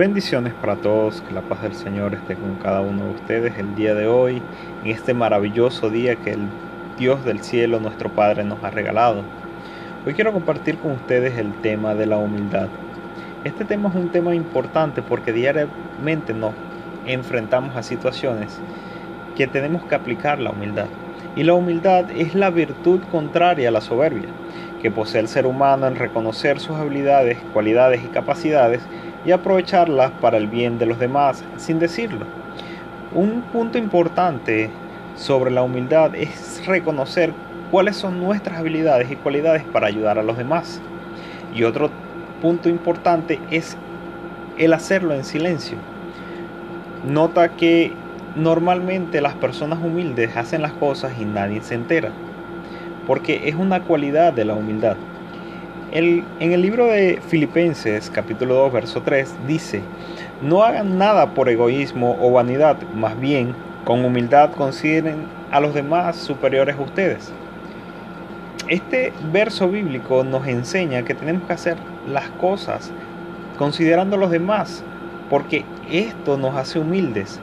Bendiciones para todos, que la paz del Señor esté con cada uno de ustedes el día de hoy, en este maravilloso día que el Dios del cielo, nuestro Padre, nos ha regalado. Hoy quiero compartir con ustedes el tema de la humildad. Este tema es un tema importante porque diariamente nos enfrentamos a situaciones que tenemos que aplicar la humildad. Y la humildad es la virtud contraria a la soberbia, que posee el ser humano en reconocer sus habilidades, cualidades y capacidades y aprovecharlas para el bien de los demás sin decirlo. Un punto importante sobre la humildad es reconocer cuáles son nuestras habilidades y cualidades para ayudar a los demás. Y otro punto importante es el hacerlo en silencio. Nota que normalmente las personas humildes hacen las cosas y nadie se entera, porque es una cualidad de la humildad en el libro de Filipenses capítulo 2 verso 3 dice, no hagan nada por egoísmo o vanidad, más bien con humildad consideren a los demás superiores a ustedes. Este verso bíblico nos enseña que tenemos que hacer las cosas considerando a los demás, porque esto nos hace humildes.